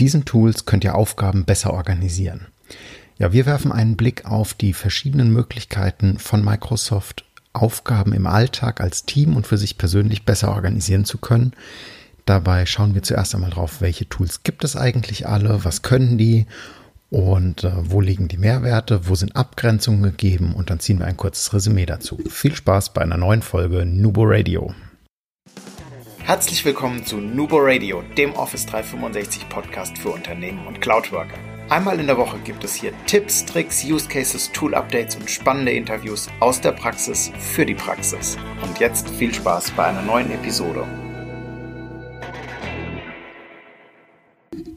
Mit diesen Tools könnt ihr Aufgaben besser organisieren. Ja, wir werfen einen Blick auf die verschiedenen Möglichkeiten von Microsoft, Aufgaben im Alltag als Team und für sich persönlich besser organisieren zu können. Dabei schauen wir zuerst einmal drauf, welche Tools gibt es eigentlich alle, was können die und äh, wo liegen die Mehrwerte, wo sind Abgrenzungen gegeben und dann ziehen wir ein kurzes Resümee dazu. Viel Spaß bei einer neuen Folge Nubo Radio. Herzlich willkommen zu Nubo Radio, dem Office 365 Podcast für Unternehmen und Cloudworker. Einmal in der Woche gibt es hier Tipps, Tricks, Use Cases, Tool Updates und spannende Interviews aus der Praxis für die Praxis. Und jetzt viel Spaß bei einer neuen Episode.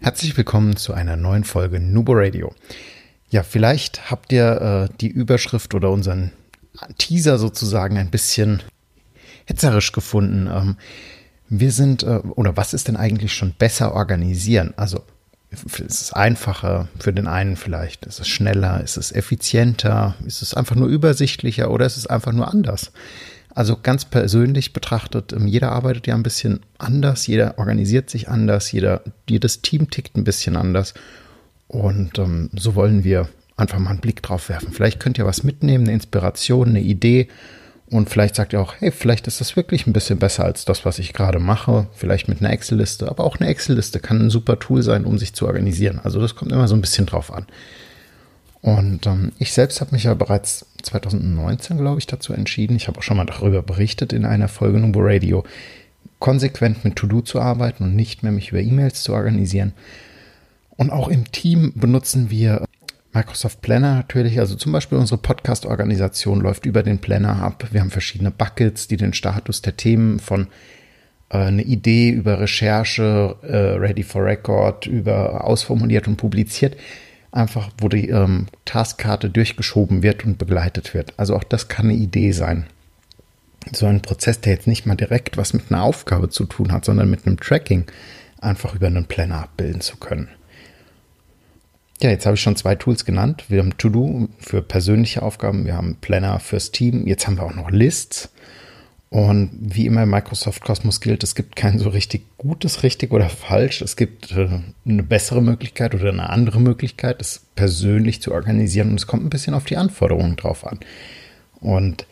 Herzlich willkommen zu einer neuen Folge Nubo Radio. Ja, vielleicht habt ihr äh, die Überschrift oder unseren Teaser sozusagen ein bisschen hetzerisch gefunden. Ähm, wir sind, äh, oder was ist denn eigentlich schon besser organisieren? Also ist es einfacher für den einen vielleicht? Ist es schneller? Ist es effizienter? Ist es einfach nur übersichtlicher oder ist es einfach nur anders? Also ganz persönlich betrachtet, ähm, jeder arbeitet ja ein bisschen anders, jeder organisiert sich anders, jeder, jedes Team tickt ein bisschen anders. Und ähm, so wollen wir einfach mal einen Blick drauf werfen. Vielleicht könnt ihr was mitnehmen, eine Inspiration, eine Idee und vielleicht sagt ihr auch, hey, vielleicht ist das wirklich ein bisschen besser als das, was ich gerade mache. Vielleicht mit einer Excel-Liste. Aber auch eine Excel-Liste kann ein super Tool sein, um sich zu organisieren. Also das kommt immer so ein bisschen drauf an. Und ähm, ich selbst habe mich ja bereits 2019, glaube ich, dazu entschieden. Ich habe auch schon mal darüber berichtet in einer Folge Nubo Radio, konsequent mit To-Do zu arbeiten und nicht mehr mich über E-Mails zu organisieren. Und auch im Team benutzen wir Microsoft Planner natürlich, also zum Beispiel unsere Podcast-Organisation läuft über den Planner ab. Wir haben verschiedene Buckets, die den Status der Themen von äh, eine Idee über Recherche, äh, Ready for Record, über ausformuliert und publiziert, einfach wo die ähm, Taskkarte durchgeschoben wird und begleitet wird. Also auch das kann eine Idee sein. So ein Prozess, der jetzt nicht mal direkt was mit einer Aufgabe zu tun hat, sondern mit einem Tracking einfach über einen Planner abbilden zu können. Ja, jetzt habe ich schon zwei Tools genannt. Wir haben To-Do für persönliche Aufgaben, wir haben Planner fürs Team, jetzt haben wir auch noch Lists. Und wie immer in Microsoft Cosmos gilt, es gibt kein so richtig gutes, richtig oder falsch. Es gibt äh, eine bessere Möglichkeit oder eine andere Möglichkeit, es persönlich zu organisieren. Und es kommt ein bisschen auf die Anforderungen drauf an. Und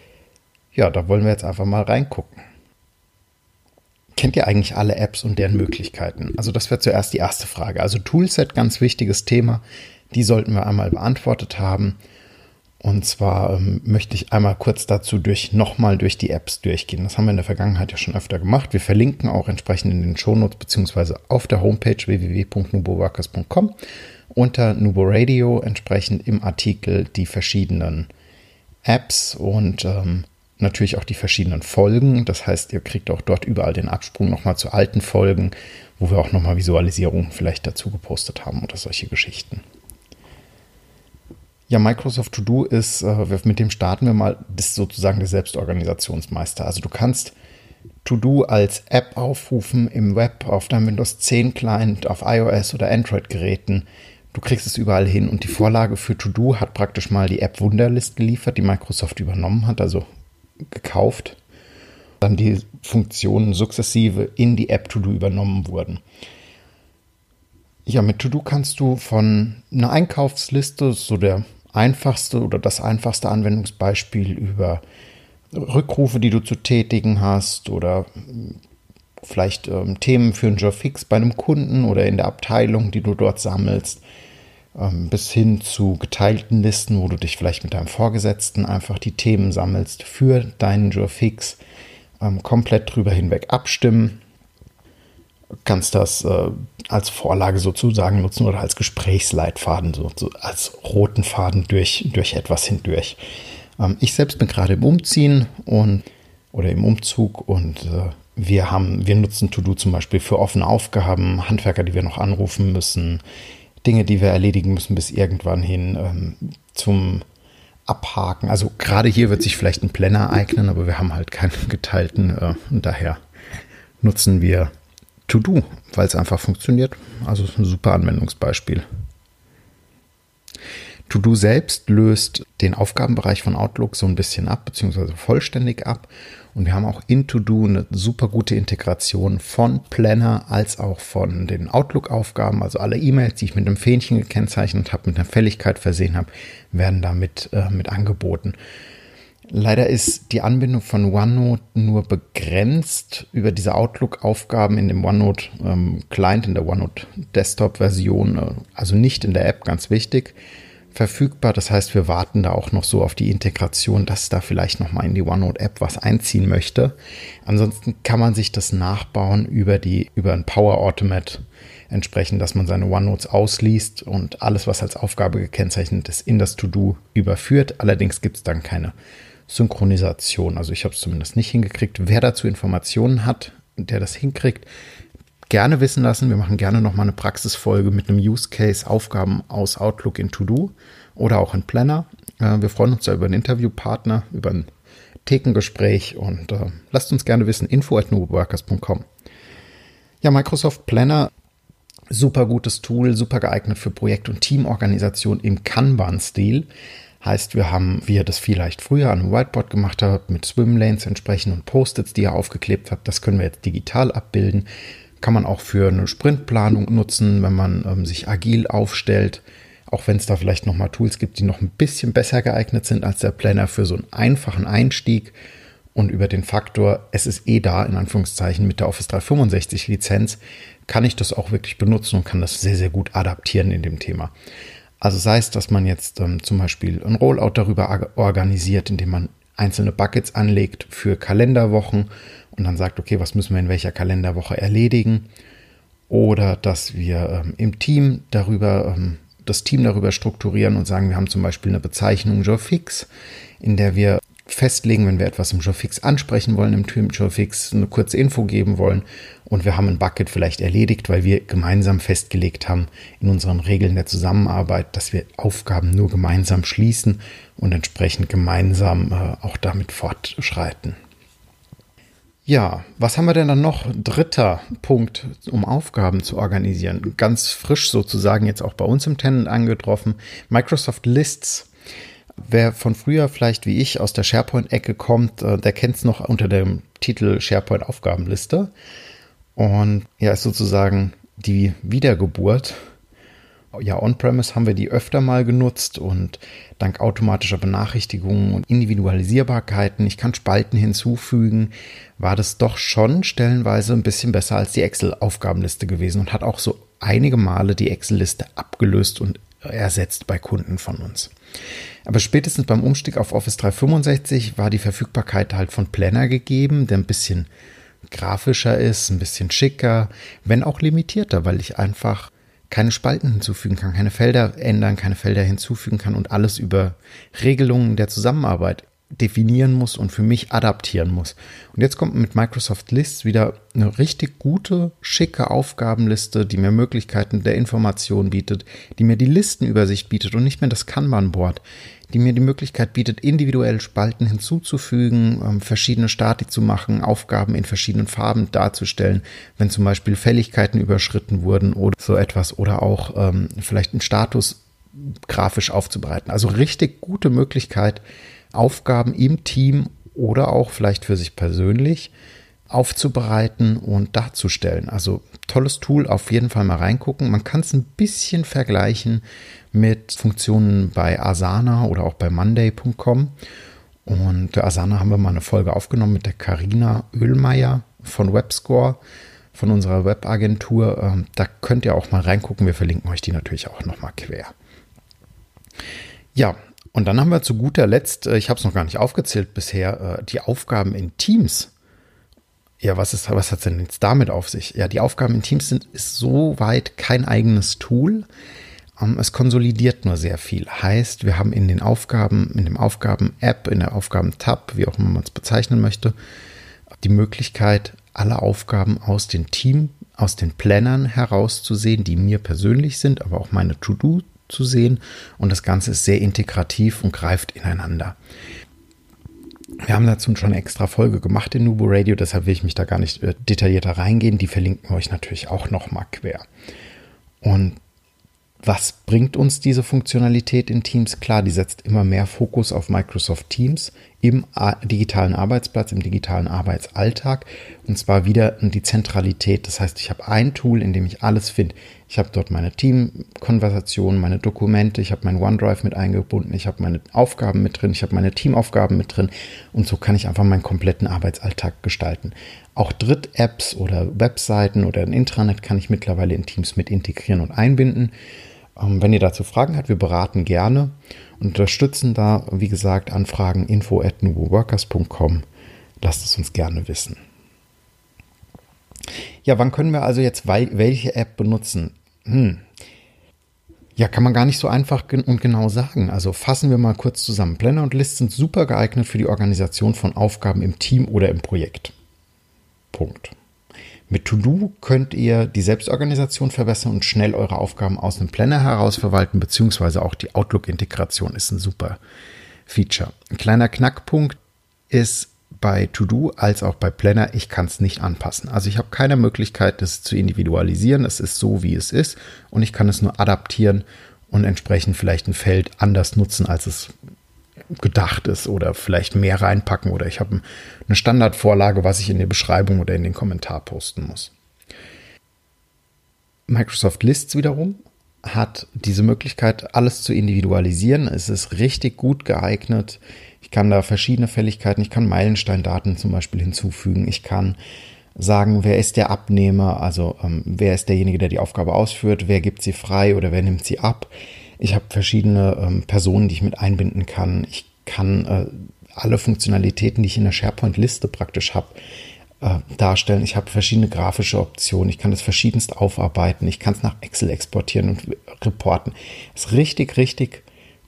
ja, da wollen wir jetzt einfach mal reingucken kennt ihr eigentlich alle Apps und deren Möglichkeiten? Also das wäre zuerst die erste Frage. Also Toolset, ganz wichtiges Thema. Die sollten wir einmal beantwortet haben. Und zwar ähm, möchte ich einmal kurz dazu durch nochmal durch die Apps durchgehen. Das haben wir in der Vergangenheit ja schon öfter gemacht. Wir verlinken auch entsprechend in den Shownotes beziehungsweise auf der Homepage www.nuboworkers.com unter Nubo Radio entsprechend im Artikel die verschiedenen Apps und ähm, natürlich auch die verschiedenen Folgen. Das heißt, ihr kriegt auch dort überall den Absprung nochmal zu alten Folgen, wo wir auch nochmal Visualisierungen vielleicht dazu gepostet haben oder solche Geschichten. Ja, Microsoft To Do ist, äh, mit dem starten wir mal, das ist sozusagen der Selbstorganisationsmeister. Also du kannst To Do als App aufrufen im Web, auf deinem Windows 10 Client, auf iOS oder Android Geräten. Du kriegst es überall hin und die Vorlage für To Do hat praktisch mal die App Wunderlist geliefert, die Microsoft übernommen hat. Also gekauft, dann die Funktionen sukzessive in die App To-Do übernommen wurden. Ja, mit To-Do kannst du von einer Einkaufsliste, so der einfachste oder das einfachste Anwendungsbeispiel über Rückrufe, die du zu tätigen hast oder vielleicht ähm, Themen für einen Job fix bei einem Kunden oder in der Abteilung, die du dort sammelst, bis hin zu geteilten Listen, wo du dich vielleicht mit deinem Vorgesetzten einfach die Themen sammelst für deinen Jour ähm, komplett drüber hinweg abstimmen. Kannst das äh, als Vorlage sozusagen nutzen oder als Gesprächsleitfaden, so, so als roten Faden durch, durch etwas hindurch. Ähm, ich selbst bin gerade im Umziehen und oder im Umzug und äh, wir haben, wir nutzen To-Do zum Beispiel für offene Aufgaben, Handwerker, die wir noch anrufen müssen, Dinge, die wir erledigen müssen bis irgendwann hin ähm, zum Abhaken. Also gerade hier wird sich vielleicht ein Planner eignen, aber wir haben halt keinen geteilten äh, und daher nutzen wir To-Do, weil es einfach funktioniert. Also ein super Anwendungsbeispiel. To-Do selbst löst den Aufgabenbereich von Outlook so ein bisschen ab, beziehungsweise vollständig ab. Und wir haben auch in To-Do eine super gute Integration von Planner als auch von den Outlook-Aufgaben. Also alle E-Mails, die ich mit einem Fähnchen gekennzeichnet habe, mit einer Fälligkeit versehen habe, werden damit äh, mit angeboten. Leider ist die Anbindung von OneNote nur begrenzt über diese Outlook-Aufgaben in dem OneNote ähm, in der OneNote Desktop-Version, äh, also nicht in der App, ganz wichtig, verfügbar. Das heißt, wir warten da auch noch so auf die Integration, dass da vielleicht nochmal in die OneNote-App was einziehen möchte. Ansonsten kann man sich das nachbauen über die, über ein Power Automate entsprechend, dass man seine OneNotes ausliest und alles, was als Aufgabe gekennzeichnet ist, in das To-Do überführt. Allerdings gibt es dann keine Synchronisation. Also ich habe es zumindest nicht hingekriegt. Wer dazu Informationen hat, der das hinkriegt, gerne wissen lassen. Wir machen gerne nochmal eine Praxisfolge mit einem Use Case, Aufgaben aus Outlook in To-Do oder auch in Planner. Äh, wir freuen uns da über einen Interviewpartner, über ein Thekengespräch und äh, lasst uns gerne wissen, info at noworkers.com. Ja, Microsoft Planner, super gutes Tool, super geeignet für Projekt- und Teamorganisation im Kanban-Stil. Heißt, wir haben, wie ihr das vielleicht früher an einem Whiteboard gemacht habt, mit Swimlanes entsprechend und Post-its, die ihr aufgeklebt habt, das können wir jetzt digital abbilden. Kann man auch für eine Sprintplanung nutzen, wenn man ähm, sich agil aufstellt. Auch wenn es da vielleicht nochmal Tools gibt, die noch ein bisschen besser geeignet sind als der Planner für so einen einfachen Einstieg. Und über den Faktor, es ist eh da, in Anführungszeichen, mit der Office 365 Lizenz, kann ich das auch wirklich benutzen und kann das sehr, sehr gut adaptieren in dem Thema. Also sei es, dass man jetzt ähm, zum Beispiel ein Rollout darüber organisiert, indem man einzelne Buckets anlegt für Kalenderwochen und dann sagt, okay, was müssen wir in welcher Kalenderwoche erledigen? Oder dass wir ähm, im Team darüber, ähm, das Team darüber strukturieren und sagen, wir haben zum Beispiel eine Bezeichnung Jofix, in der wir festlegen, wenn wir etwas im Jofix ansprechen wollen, im Team Jofix eine kurze Info geben wollen und wir haben ein Bucket vielleicht erledigt, weil wir gemeinsam festgelegt haben in unseren Regeln der Zusammenarbeit, dass wir Aufgaben nur gemeinsam schließen und entsprechend gemeinsam äh, auch damit fortschreiten. Ja, was haben wir denn dann noch? Dritter Punkt, um Aufgaben zu organisieren. Ganz frisch sozusagen jetzt auch bei uns im Tenant angetroffen. Microsoft Lists. Wer von früher vielleicht wie ich aus der SharePoint-Ecke kommt, äh, der kennt es noch unter dem Titel SharePoint Aufgabenliste. Und ja, ist sozusagen die Wiedergeburt. Ja, on-premise haben wir die öfter mal genutzt und dank automatischer Benachrichtigungen und Individualisierbarkeiten, ich kann Spalten hinzufügen, war das doch schon stellenweise ein bisschen besser als die Excel-Aufgabenliste gewesen und hat auch so einige Male die Excel-Liste abgelöst und ersetzt bei Kunden von uns. Aber spätestens beim Umstieg auf Office 365 war die Verfügbarkeit halt von Planner gegeben, der ein bisschen grafischer ist, ein bisschen schicker, wenn auch limitierter, weil ich einfach keine Spalten hinzufügen kann, keine Felder ändern, keine Felder hinzufügen kann und alles über Regelungen der Zusammenarbeit definieren muss und für mich adaptieren muss. Und jetzt kommt mit Microsoft Lists wieder eine richtig gute, schicke Aufgabenliste, die mir Möglichkeiten der Information bietet, die mir die Listenübersicht bietet und nicht mehr das Kanban-Board, die mir die Möglichkeit bietet, individuell Spalten hinzuzufügen, ähm, verschiedene Stati zu machen, Aufgaben in verschiedenen Farben darzustellen, wenn zum Beispiel Fälligkeiten überschritten wurden oder so etwas oder auch ähm, vielleicht einen Status grafisch aufzubereiten. Also richtig gute Möglichkeit, Aufgaben im Team oder auch vielleicht für sich persönlich aufzubereiten und darzustellen. Also tolles Tool, auf jeden Fall mal reingucken. Man kann es ein bisschen vergleichen mit Funktionen bei Asana oder auch bei Monday.com. Und der Asana haben wir mal eine Folge aufgenommen mit der Karina Oehlmeier von Webscore, von unserer Webagentur. Ähm, da könnt ihr auch mal reingucken. Wir verlinken euch die natürlich auch nochmal quer. Ja, und dann haben wir zu guter Letzt, äh, ich habe es noch gar nicht aufgezählt bisher, äh, die Aufgaben in Teams. Ja, was ist, was hat es denn jetzt damit auf sich? Ja, die Aufgaben in Teams sind ist soweit kein eigenes Tool. Ähm, es konsolidiert nur sehr viel. Heißt, wir haben in den Aufgaben, in dem Aufgaben-App, in der Aufgaben-Tab, wie auch immer man es bezeichnen möchte, die Möglichkeit, alle Aufgaben aus dem Team, aus den Plannern herauszusehen, die mir persönlich sind, aber auch meine To-Do zu sehen. Und das Ganze ist sehr integrativ und greift ineinander. Wir haben dazu schon eine extra Folge gemacht in Nubo Radio, deshalb will ich mich da gar nicht äh, detaillierter reingehen. Die verlinken wir euch natürlich auch nochmal quer. Und was bringt uns diese Funktionalität in Teams? Klar, die setzt immer mehr Fokus auf Microsoft Teams im digitalen Arbeitsplatz, im digitalen Arbeitsalltag. Und zwar wieder die Zentralität. Das heißt, ich habe ein Tool, in dem ich alles finde. Ich habe dort meine Teamkonversationen, meine Dokumente, ich habe mein OneDrive mit eingebunden, ich habe meine Aufgaben mit drin, ich habe meine Teamaufgaben mit drin. Und so kann ich einfach meinen kompletten Arbeitsalltag gestalten. Auch Dritt-Apps oder Webseiten oder ein Intranet kann ich mittlerweile in Teams mit integrieren und einbinden. Ähm, wenn ihr dazu Fragen habt, wir beraten gerne und unterstützen da, wie gesagt, Anfragen info at nuboworkers.com. Lasst es uns gerne wissen. Ja, wann können wir also jetzt welche App benutzen? Hm. Ja, kann man gar nicht so einfach und genau sagen. Also fassen wir mal kurz zusammen. Planner und List sind super geeignet für die Organisation von Aufgaben im Team oder im Projekt. Punkt. Mit To-Do könnt ihr die Selbstorganisation verbessern und schnell eure Aufgaben aus dem Planner heraus verwalten, beziehungsweise auch die Outlook-Integration ist ein super Feature. Ein kleiner Knackpunkt ist bei To-Do als auch bei Planner, ich kann es nicht anpassen. Also ich habe keine Möglichkeit, das zu individualisieren. Es ist so, wie es ist und ich kann es nur adaptieren und entsprechend vielleicht ein Feld anders nutzen, als es gedacht ist oder vielleicht mehr reinpacken oder ich habe eine Standardvorlage, was ich in der Beschreibung oder in den Kommentar posten muss. Microsoft Lists wiederum hat diese Möglichkeit, alles zu individualisieren. Es ist richtig gut geeignet. Ich kann da verschiedene Fälligkeiten, ich kann Meilensteindaten zum Beispiel hinzufügen. Ich kann sagen, wer ist der Abnehmer, also ähm, wer ist derjenige, der die Aufgabe ausführt, wer gibt sie frei oder wer nimmt sie ab. Ich habe verschiedene ähm, Personen, die ich mit einbinden kann. Ich kann äh, alle Funktionalitäten, die ich in der SharePoint-Liste praktisch habe, äh, darstellen. Ich habe verschiedene grafische Optionen. Ich kann das verschiedenst aufarbeiten. Ich kann es nach Excel exportieren und reporten. Das ist richtig, richtig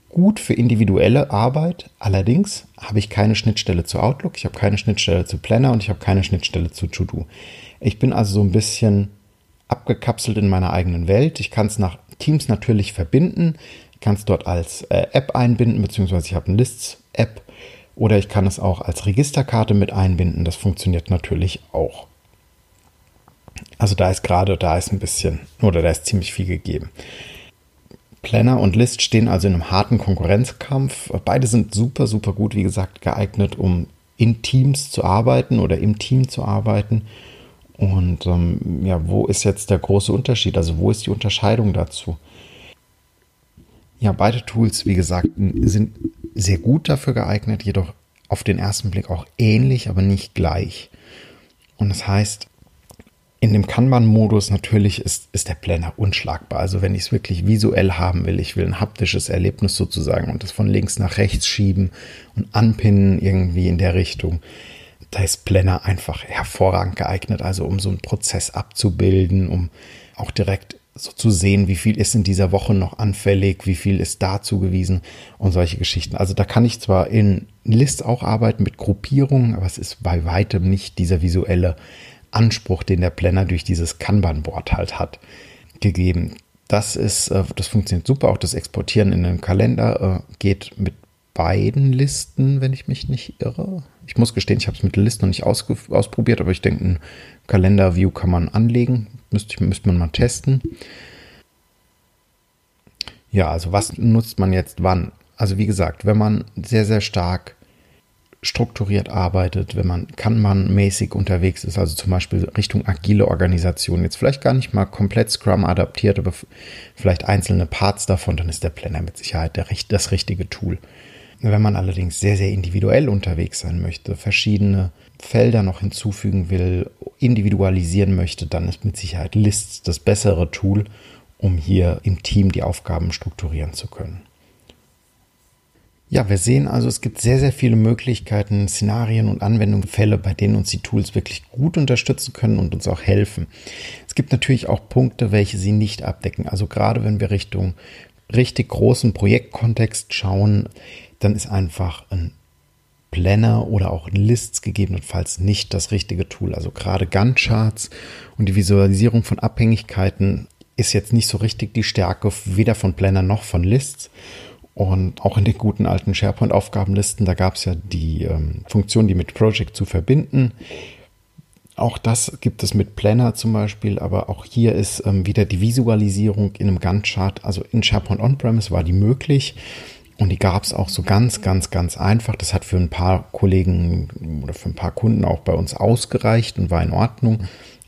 gut für individuelle Arbeit. Allerdings habe ich keine Schnittstelle zu Outlook, ich habe keine Schnittstelle zu Planner und ich habe keine Schnittstelle zu To-Do. Ich bin also so ein bisschen abgekapselt in meiner eigenen Welt. Ich kann es nach Teams natürlich verbinden. Ich kann es dort als äh, App einbinden, beziehungsweise ich habe eine Lists-App oder ich kann es auch als Registerkarte mit einbinden. Das funktioniert natürlich auch. Also da ist gerade, da ist ein bisschen, oder da ist ziemlich viel gegeben. Planner und List stehen also in einem harten Konkurrenzkampf. Beide sind super, super gut, wie gesagt, geeignet, um in Teams zu arbeiten oder im Team zu arbeiten. Und ähm, ja, wo ist jetzt der große Unterschied? Also wo ist die Unterscheidung dazu? Ja, beide Tools, wie gesagt, sind sehr gut dafür geeignet, jedoch auf den ersten Blick auch ähnlich, aber nicht gleich. Und das heißt, in dem Kanban-Modus natürlich ist, ist der Planner unschlagbar. Also wenn ich es wirklich visuell haben will, ich will ein haptisches Erlebnis sozusagen und das von links nach rechts schieben und anpinnen irgendwie in der Richtung, da ist Planner einfach hervorragend geeignet, also um so einen Prozess abzubilden, um auch direkt so zu sehen, wie viel ist in dieser Woche noch anfällig, wie viel ist da zugewiesen und solche Geschichten. Also da kann ich zwar in List auch arbeiten mit Gruppierungen, aber es ist bei weitem nicht dieser visuelle Anspruch, den der Planner durch dieses Kanban-Board halt hat, gegeben. Das ist, äh, das funktioniert super. Auch das Exportieren in den Kalender äh, geht mit beiden Listen, wenn ich mich nicht irre. Ich muss gestehen, ich habe es mit der Liste noch nicht ausprobiert, aber ich denke, ein Kalender-View kann man anlegen. Müsste, müsste man mal testen. Ja, also was nutzt man jetzt wann? Also wie gesagt, wenn man sehr, sehr stark strukturiert arbeitet, wenn man kann man mäßig unterwegs ist, also zum Beispiel Richtung agile Organisation, jetzt vielleicht gar nicht mal komplett Scrum adaptiert, aber vielleicht einzelne Parts davon, dann ist der Planner mit Sicherheit der, das richtige Tool. Wenn man allerdings sehr, sehr individuell unterwegs sein möchte, verschiedene Felder noch hinzufügen will, individualisieren möchte, dann ist mit Sicherheit Lists das bessere Tool, um hier im Team die Aufgaben strukturieren zu können. Ja, wir sehen also, es gibt sehr, sehr viele Möglichkeiten, Szenarien und Anwendungsfälle, bei denen uns die Tools wirklich gut unterstützen können und uns auch helfen. Es gibt natürlich auch Punkte, welche sie nicht abdecken. Also gerade wenn wir Richtung richtig großen Projektkontext schauen, dann ist einfach ein Planner oder auch Lists gegebenenfalls nicht das richtige Tool. Also gerade Gantt-Charts und die Visualisierung von Abhängigkeiten ist jetzt nicht so richtig die Stärke weder von Planner noch von Lists. Und auch in den guten alten SharePoint-Aufgabenlisten, da gab es ja die ähm, Funktion, die mit Project zu verbinden. Auch das gibt es mit Planner zum Beispiel, aber auch hier ist ähm, wieder die Visualisierung in einem Gantt-Chart. Also in SharePoint On-Premise war die möglich und die gab es auch so ganz, ganz, ganz einfach. Das hat für ein paar Kollegen oder für ein paar Kunden auch bei uns ausgereicht und war in Ordnung.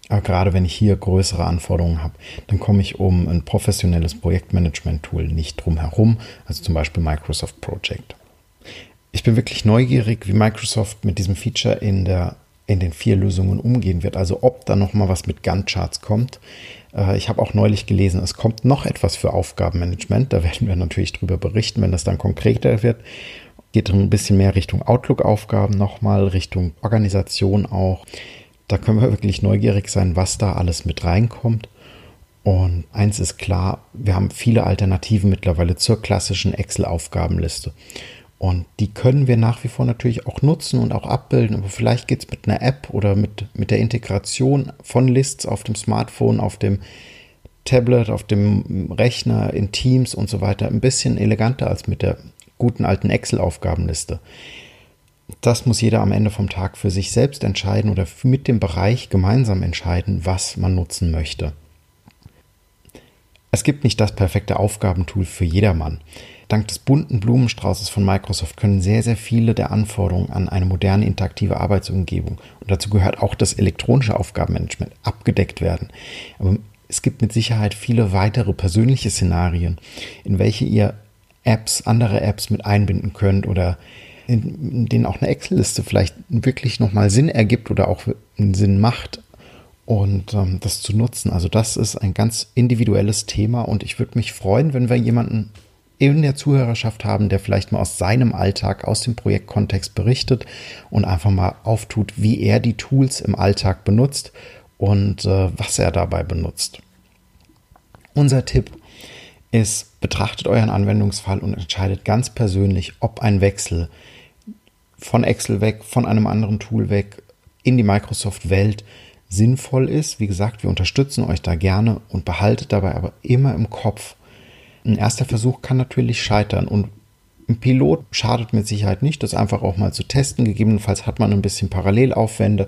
Aber gerade wenn ich hier größere Anforderungen habe, dann komme ich um ein professionelles Projektmanagement-Tool nicht drum herum, also zum Beispiel Microsoft Project. Ich bin wirklich neugierig, wie Microsoft mit diesem Feature in der in den vier Lösungen umgehen wird. Also ob da noch mal was mit Gantt-Charts kommt. Äh, ich habe auch neulich gelesen, es kommt noch etwas für Aufgabenmanagement. Da werden wir natürlich drüber berichten, wenn das dann konkreter wird. Geht ein bisschen mehr Richtung Outlook-Aufgaben nochmal, Richtung Organisation auch. Da können wir wirklich neugierig sein, was da alles mit reinkommt. Und eins ist klar, wir haben viele Alternativen mittlerweile zur klassischen Excel-Aufgabenliste. Und die können wir nach wie vor natürlich auch nutzen und auch abbilden. Aber vielleicht geht es mit einer App oder mit, mit der Integration von Lists auf dem Smartphone, auf dem Tablet, auf dem Rechner, in Teams und so weiter ein bisschen eleganter als mit der guten alten Excel-Aufgabenliste. Das muss jeder am Ende vom Tag für sich selbst entscheiden oder mit dem Bereich gemeinsam entscheiden, was man nutzen möchte. Es gibt nicht das perfekte Aufgabentool für jedermann. Dank des bunten Blumenstraußes von Microsoft können sehr, sehr viele der Anforderungen an eine moderne interaktive Arbeitsumgebung und dazu gehört auch das elektronische Aufgabenmanagement abgedeckt werden. Aber es gibt mit Sicherheit viele weitere persönliche Szenarien, in welche ihr Apps, andere Apps mit einbinden könnt oder in, denen auch eine Excel-Liste vielleicht wirklich nochmal Sinn ergibt oder auch einen Sinn macht und ähm, das zu nutzen. Also das ist ein ganz individuelles Thema und ich würde mich freuen, wenn wir jemanden in der Zuhörerschaft haben, der vielleicht mal aus seinem Alltag, aus dem Projektkontext berichtet und einfach mal auftut, wie er die Tools im Alltag benutzt und äh, was er dabei benutzt. Unser Tipp ist, betrachtet euren Anwendungsfall und entscheidet ganz persönlich, ob ein Wechsel von Excel weg, von einem anderen Tool weg in die Microsoft-Welt sinnvoll ist. Wie gesagt, wir unterstützen euch da gerne und behaltet dabei aber immer im Kopf, ein erster Versuch kann natürlich scheitern und ein Pilot schadet mit Sicherheit nicht, das einfach auch mal zu testen. Gegebenenfalls hat man ein bisschen Parallelaufwände.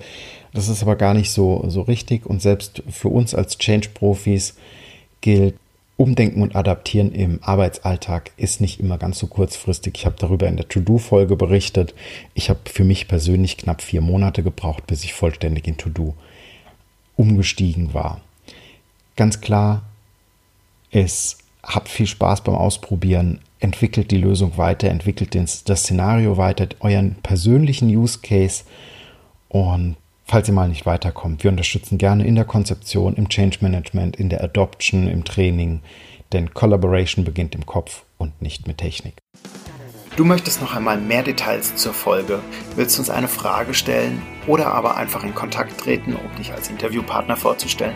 Das ist aber gar nicht so, so richtig. Und selbst für uns als Change-Profis gilt, Umdenken und Adaptieren im Arbeitsalltag ist nicht immer ganz so kurzfristig. Ich habe darüber in der To-Do-Folge berichtet. Ich habe für mich persönlich knapp vier Monate gebraucht, bis ich vollständig in To-Do umgestiegen war. Ganz klar, es habt viel Spaß beim Ausprobieren, entwickelt die Lösung weiter, entwickelt das Szenario weiter, euren persönlichen Use Case und falls ihr mal nicht weiterkommt, wir unterstützen gerne in der Konzeption, im Change Management, in der Adoption, im Training, denn Collaboration beginnt im Kopf und nicht mit Technik. Du möchtest noch einmal mehr Details zur Folge, willst uns eine Frage stellen oder aber einfach in Kontakt treten, um dich als Interviewpartner vorzustellen?